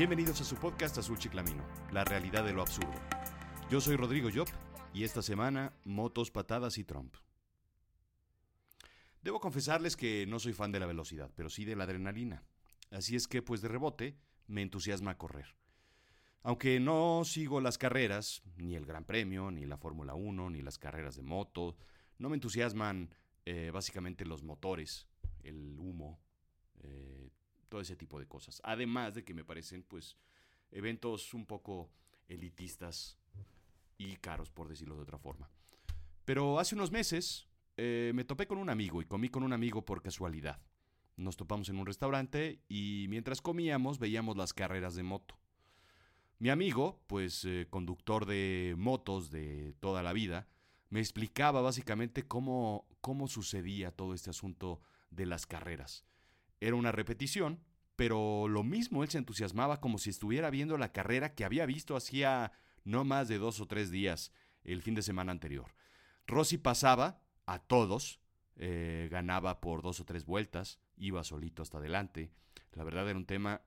Bienvenidos a su podcast Azul Chiclamino, la realidad de lo absurdo. Yo soy Rodrigo Job y esta semana motos, patadas y Trump. Debo confesarles que no soy fan de la velocidad, pero sí de la adrenalina. Así es que, pues de rebote, me entusiasma correr. Aunque no sigo las carreras, ni el Gran Premio, ni la Fórmula 1, ni las carreras de moto, no me entusiasman eh, básicamente los motores, el humo, eh, todo ese tipo de cosas. Además de que me parecen, pues, eventos un poco elitistas y caros, por decirlo de otra forma. Pero hace unos meses eh, me topé con un amigo y comí con un amigo por casualidad. Nos topamos en un restaurante y mientras comíamos veíamos las carreras de moto. Mi amigo, pues eh, conductor de motos de toda la vida, me explicaba básicamente cómo, cómo sucedía todo este asunto de las carreras. Era una repetición, pero lo mismo él se entusiasmaba como si estuviera viendo la carrera que había visto hacía no más de dos o tres días el fin de semana anterior. Rossi pasaba a todos, eh, ganaba por dos o tres vueltas, iba solito hasta adelante. La verdad era un tema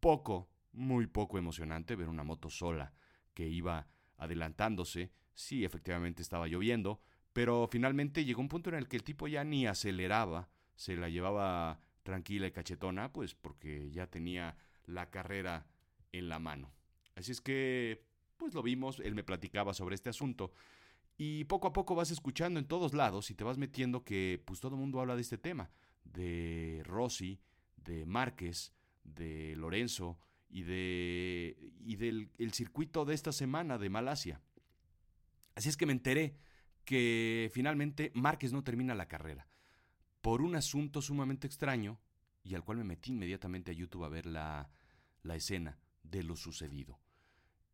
poco, muy poco emocionante ver una moto sola que iba adelantándose. Sí, efectivamente estaba lloviendo, pero finalmente llegó un punto en el que el tipo ya ni aceleraba, se la llevaba tranquila y cachetona, pues porque ya tenía la carrera en la mano. Así es que, pues lo vimos, él me platicaba sobre este asunto. Y poco a poco vas escuchando en todos lados y te vas metiendo que pues todo el mundo habla de este tema, de Rossi, de Márquez, de Lorenzo y, de, y del el circuito de esta semana de Malasia. Así es que me enteré que finalmente Márquez no termina la carrera por un asunto sumamente extraño y al cual me metí inmediatamente a YouTube a ver la, escena de lo sucedido.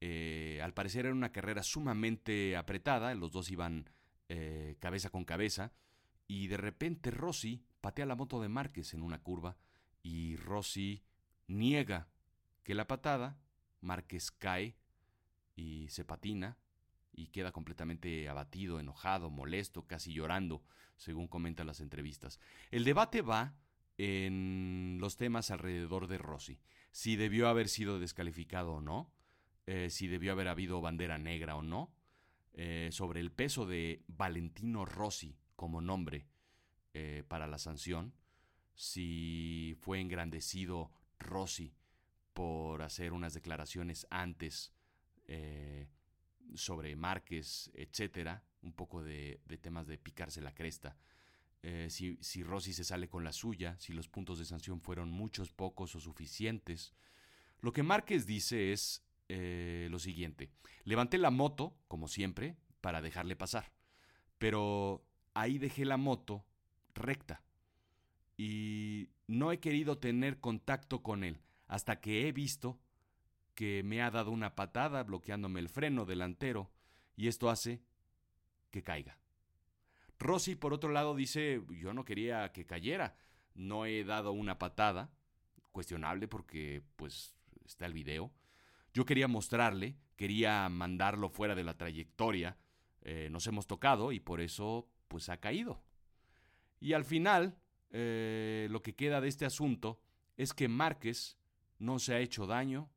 Eh, al parecer era una carrera sumamente apretada, los dos iban eh, cabeza con cabeza, y de repente Rossi patea la moto de Márquez en una curva y Rossi niega que la patada, Márquez cae y se patina y queda completamente abatido, enojado, molesto, casi llorando, según comentan las entrevistas. El debate va en los temas alrededor de Rossi, si debió haber sido descalificado o no, eh, si debió haber habido bandera negra o no, eh, sobre el peso de Valentino Rossi como nombre eh, para la sanción, si fue engrandecido Rossi por hacer unas declaraciones antes sobre Márquez, etcétera, un poco de, temas de picarse la cresta. si, si Rossi se sale con la suya, si los puntos de sanción fueron muchos, pocos o suficientes. Lo que Márquez dice es eh, lo siguiente. Levanté la moto, como siempre, para dejarle pasar. Pero ahí dejé la moto recta. Y no he querido tener contacto con él hasta que he visto que me ha dado una patada bloqueándome el freno delantero y esto hace que caiga. Rossi, por otro lado, dice, yo no quería que cayera, no he dado una patada, cuestionable porque pues está el video, yo quería mostrarle, quería mandarlo fuera de la trayectoria. Eh, nos hemos tocado y por eso pues ha caído. Y al final, eh, lo que queda de este asunto es que Márquez no se ha hecho daño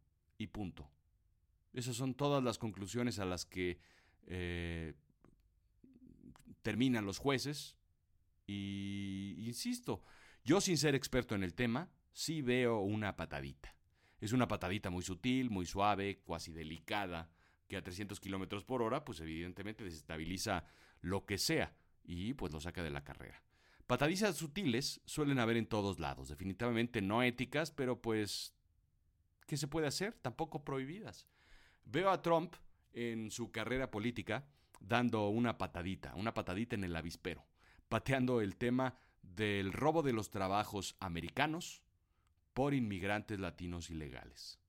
y punto. Esas son todas las conclusiones a las que eh, terminan los jueces. Y insisto, yo sin ser experto en el tema, sí veo una patadita. Es una patadita muy sutil, muy suave, cuasi delicada, que a 300 kilómetros por hora, pues evidentemente desestabiliza lo que sea y pues lo saca de la carrera. Patadizas sutiles suelen haber en todos lados, definitivamente no éticas, pero pues, ¿qué se puede hacer? Tampoco prohibidas. Veo a Trump en su carrera política dando una patadita, una patadita en el avispero, pateando el tema del robo de los trabajos americanos por inmigrantes latinos ilegales.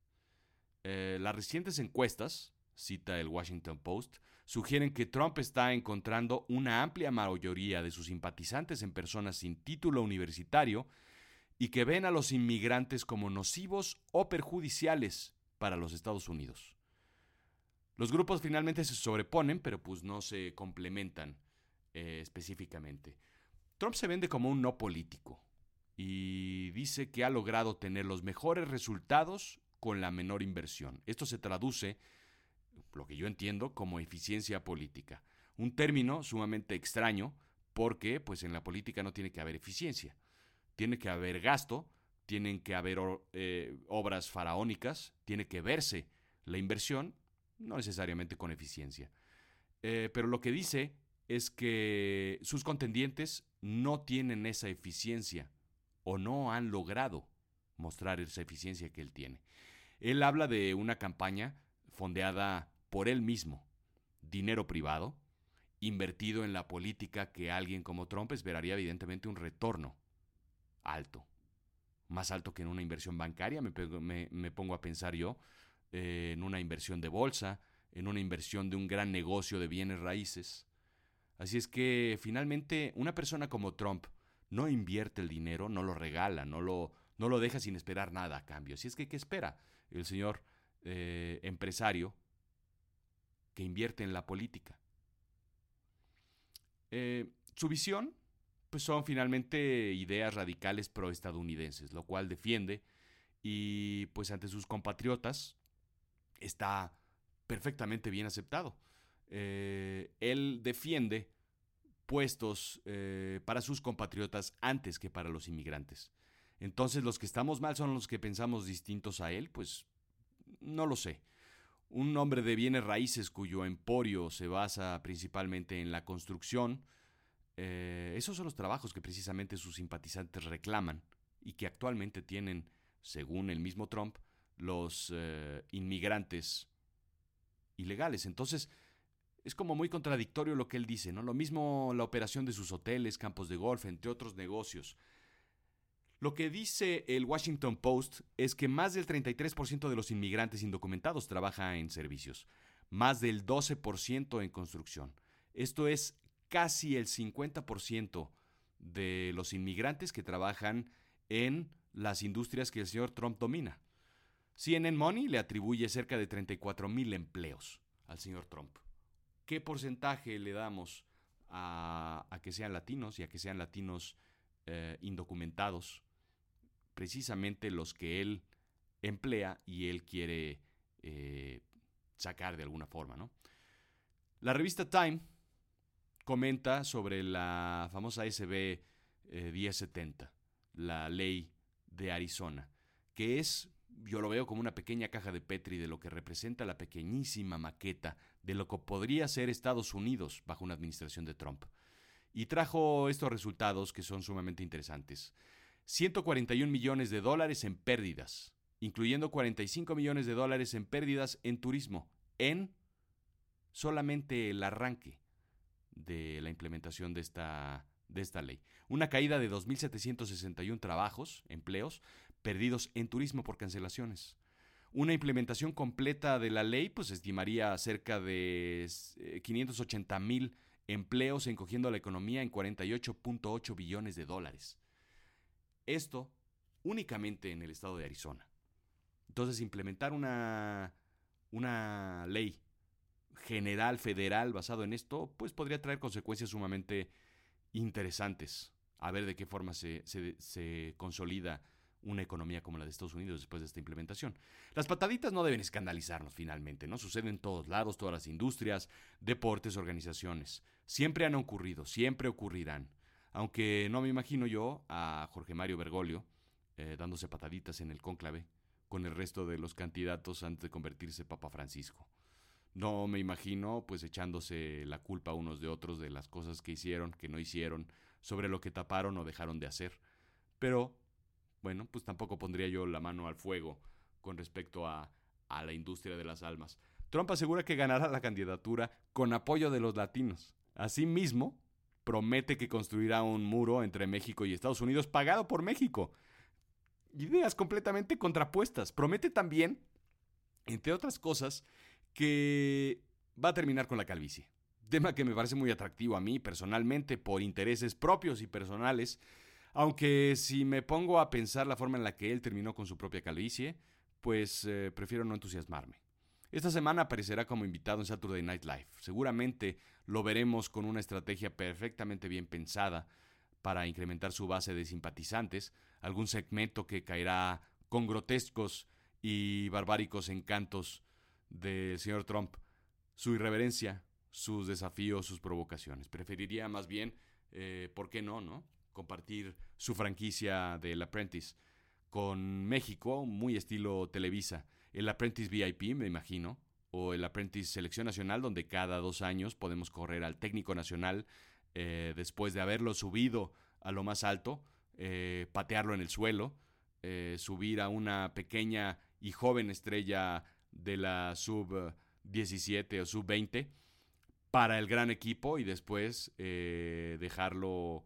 Eh, las recientes encuestas, cita el Washington Post, sugieren que Trump está encontrando una amplia mayoría de sus simpatizantes en personas sin título universitario y que ven a los inmigrantes como nocivos o perjudiciales para los Estados Unidos. Los grupos finalmente se sobreponen, pero pues no se complementan eh, específicamente. Trump se vende como un no político, y dice que ha logrado tener los mejores resultados con la menor inversión. Esto se traduce, lo que yo entiendo, como eficiencia política. Un término sumamente extraño porque pues en la política no tiene que haber eficiencia. Tiene que haber gasto, tienen que haber eh, obras faraónicas, tiene que verse la inversión, no necesariamente con eficiencia. Eh, pero lo que dice es que sus contendientes no tienen esa eficiencia o no han logrado mostrar esa eficiencia que él tiene. Él habla de una campaña fondeada por él mismo, dinero privado, invertido en la política que alguien como Trump esperaría evidentemente un retorno alto, más alto que en una inversión bancaria, me, pongo a pensar yo, eh, en una inversión de bolsa, en una inversión de un gran negocio de bienes raíces. Así es que finalmente una persona como Trump no invierte el dinero, no lo regala, no lo, no lo deja sin esperar nada a cambio. Así es que, ¿qué espera el señor eh, empresario que invierte en la política? Eh, su visión, pues son finalmente ideas radicales proestadounidenses, lo cual defiende y pues ante sus compatriotas está perfectamente bien aceptado. Eh, él defiende puestos eh, para sus compatriotas antes que para los inmigrantes. Entonces los que estamos mal son los que pensamos distintos a él, pues no lo sé. Un hombre de bienes raíces cuyo emporio se basa principalmente en la construcción, eh, esos son los trabajos que precisamente sus simpatizantes reclaman y que actualmente tienen, según el mismo Trump, los inmigrantes ilegales. Entonces, es como muy contradictorio lo que él dice, ¿no? Lo mismo la operación de sus hoteles, campos de golf, entre otros negocios. Lo que dice el Washington Post es que más del 33% de los inmigrantes indocumentados trabaja en servicios, más del 12% en construcción. Esto es casi el 50% de los inmigrantes que trabajan en las industrias que el señor Trump domina. CNN Money le atribuye cerca de 34 mil empleos al señor Trump. ¿Qué porcentaje le damos a, que sean latinos y a que sean latinos eh, indocumentados? Precisamente los que él emplea y él quiere eh, sacar de alguna forma, ¿no? La revista Time comenta sobre la famosa SB 1070, eh, la ley de Arizona, que es yo lo veo como una pequeña caja de Petri de lo que representa la pequeñísima maqueta de lo que podría ser Estados Unidos bajo una administración de Trump. Y trajo estos resultados que son sumamente interesantes. 141 millones de dólares en pérdidas, incluyendo 45 millones de dólares en pérdidas en turismo, en solamente el arranque de la implementación de esta, de esta ley. Una caída de 2.761 trabajos, empleos, perdidos en turismo por cancelaciones. Una implementación completa de la ley pues estimaría cerca de 580 eh, mil empleos encogiendo la economía en 48.8 billones de dólares. Esto únicamente en el estado de Arizona. Entonces, implementar una, una ley general, federal, basado en esto, pues podría traer consecuencias sumamente interesantes. A ver de qué forma se, se, consolida una economía como la de Estados Unidos después de esta implementación. Las pataditas no deben escandalizarnos finalmente, ¿no? Suceden en todos lados, todas las industrias, deportes, organizaciones. Siempre han ocurrido, siempre ocurrirán. Aunque no me imagino yo a Jorge Mario Bergoglio eh, dándose pataditas en el cónclave con el resto de los candidatos antes de convertirse Papa Francisco. No me imagino pues echándose la culpa unos de otros de las cosas que hicieron, que no hicieron, sobre lo que taparon o dejaron de hacer. Pero bueno, pues tampoco pondría yo la mano al fuego con respecto a, la industria de las almas. Trump asegura que ganará la candidatura con apoyo de los latinos. Asimismo, promete que construirá un muro entre México y Estados Unidos pagado por México. Ideas completamente contrapuestas. Promete también, entre otras cosas, que va a terminar con la calvicie. Tema que me parece muy atractivo a mí personalmente por intereses propios y personales aunque si me pongo a pensar la forma en la que él terminó con su propia calvicie, pues eh, prefiero no entusiasmarme. Esta semana aparecerá como invitado en Saturday Night Live. Seguramente lo veremos con una estrategia perfectamente bien pensada para incrementar su base de simpatizantes, algún segmento que caerá con grotescos y barbáricos encantos del señor Trump, su irreverencia, sus desafíos, sus provocaciones. Preferiría más bien, eh, ¿por qué no, no? Compartir su franquicia del Apprentice con México, muy estilo Televisa. El Apprentice VIP, me imagino, o el Apprentice Selección Nacional, donde cada dos años podemos correr al técnico nacional eh, después de haberlo subido a lo más alto, eh, patearlo en el suelo, subir a una pequeña y joven estrella de la sub 17 o sub 20 para el gran equipo y después eh, dejarlo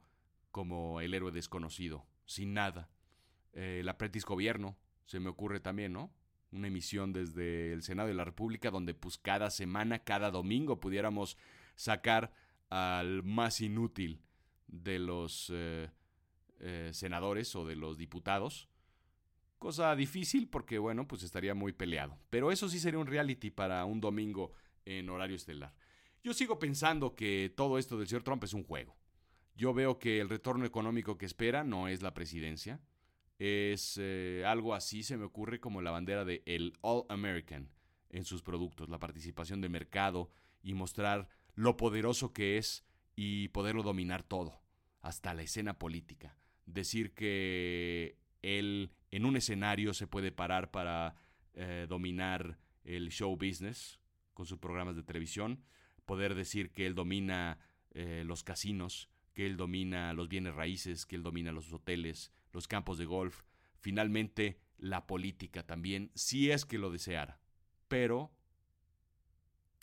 como el héroe desconocido, sin nada. Eh, el Aprendiz Gobierno, se me ocurre también, ¿no? Una emisión desde el Senado de la República donde pues cada semana, cada domingo pudiéramos sacar al más inútil de los eh, senadores o de los diputados Cosa difícil porque, bueno, pues estaría muy peleado. Pero eso sí sería un reality para un domingo en horario estelar. Yo sigo pensando que todo esto del señor Trump es un juego. Yo veo que el retorno económico que espera no es la presidencia. Es eh, algo así, se me ocurre, como la bandera de el All American en sus productos, la participación de mercado y mostrar lo poderoso que es y poderlo dominar todo, hasta la escena política. Decir que él en un escenario se puede parar para eh, dominar el show business con sus programas de televisión, poder decir que él domina eh, los casinos, que él domina los bienes raíces, que él domina los hoteles, los campos de golf, finalmente la política también, si es que lo deseara. Pero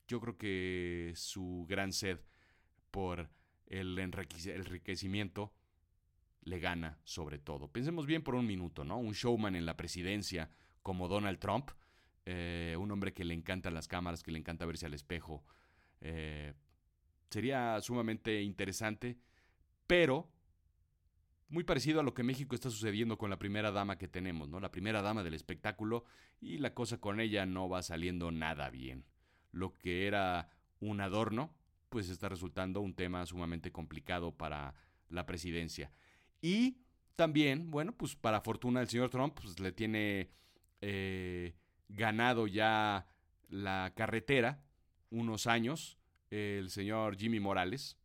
yo creo que su gran sed por el enriquecimiento le gana sobre todo. Pensemos bien por un minuto, ¿no? Un showman en la presidencia como Donald Trump, eh, un hombre que le encantan las cámaras, que le encanta verse al espejo. Eh, sería sumamente interesante, pero muy parecido a lo que México está sucediendo con la primera dama que tenemos, ¿no? La primera dama del espectáculo y la cosa con ella no va saliendo nada bien. Lo que era un adorno, pues está resultando un tema sumamente complicado para la presidencia. Y también, bueno, pues para fortuna del señor Trump, pues le tiene eh, ganado ya la carretera unos años el señor Jimmy Morales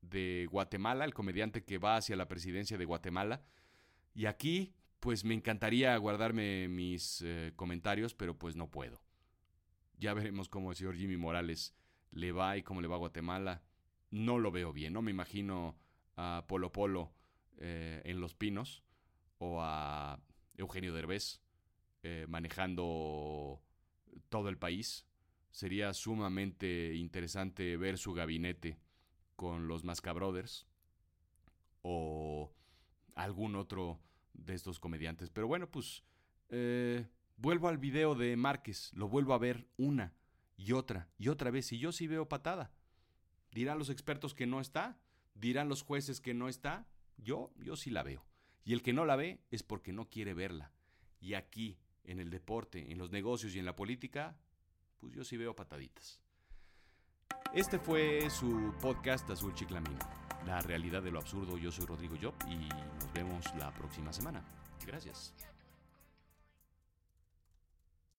de Guatemala, el comediante que va hacia la presidencia de Guatemala. Y aquí, pues me encantaría guardarme mis eh, comentarios, pero pues no puedo. Ya veremos cómo el señor Jimmy Morales le va y cómo le va a Guatemala. No lo veo bien, no me imagino a Polo Polo eh, en Los Pinos o a Eugenio Derbez eh, manejando todo el país. Sería sumamente interesante ver su gabinete con los Masca Brothers o algún otro de estos comediantes. Pero bueno, pues eh, vuelvo al video de Márquez, lo vuelvo a ver una y otra y otra vez y yo sí veo patada. Dirán los expertos que no está, dirán los jueces que no está, yo, yo sí la veo. Y el que no la ve es porque no quiere verla. Y aquí, en el deporte, en los negocios y en la política, pues yo sí veo pataditas. Este fue su podcast Azul Chiclamino. La realidad de lo absurdo. Yo soy Rodrigo Job y nos vemos la próxima semana. Gracias.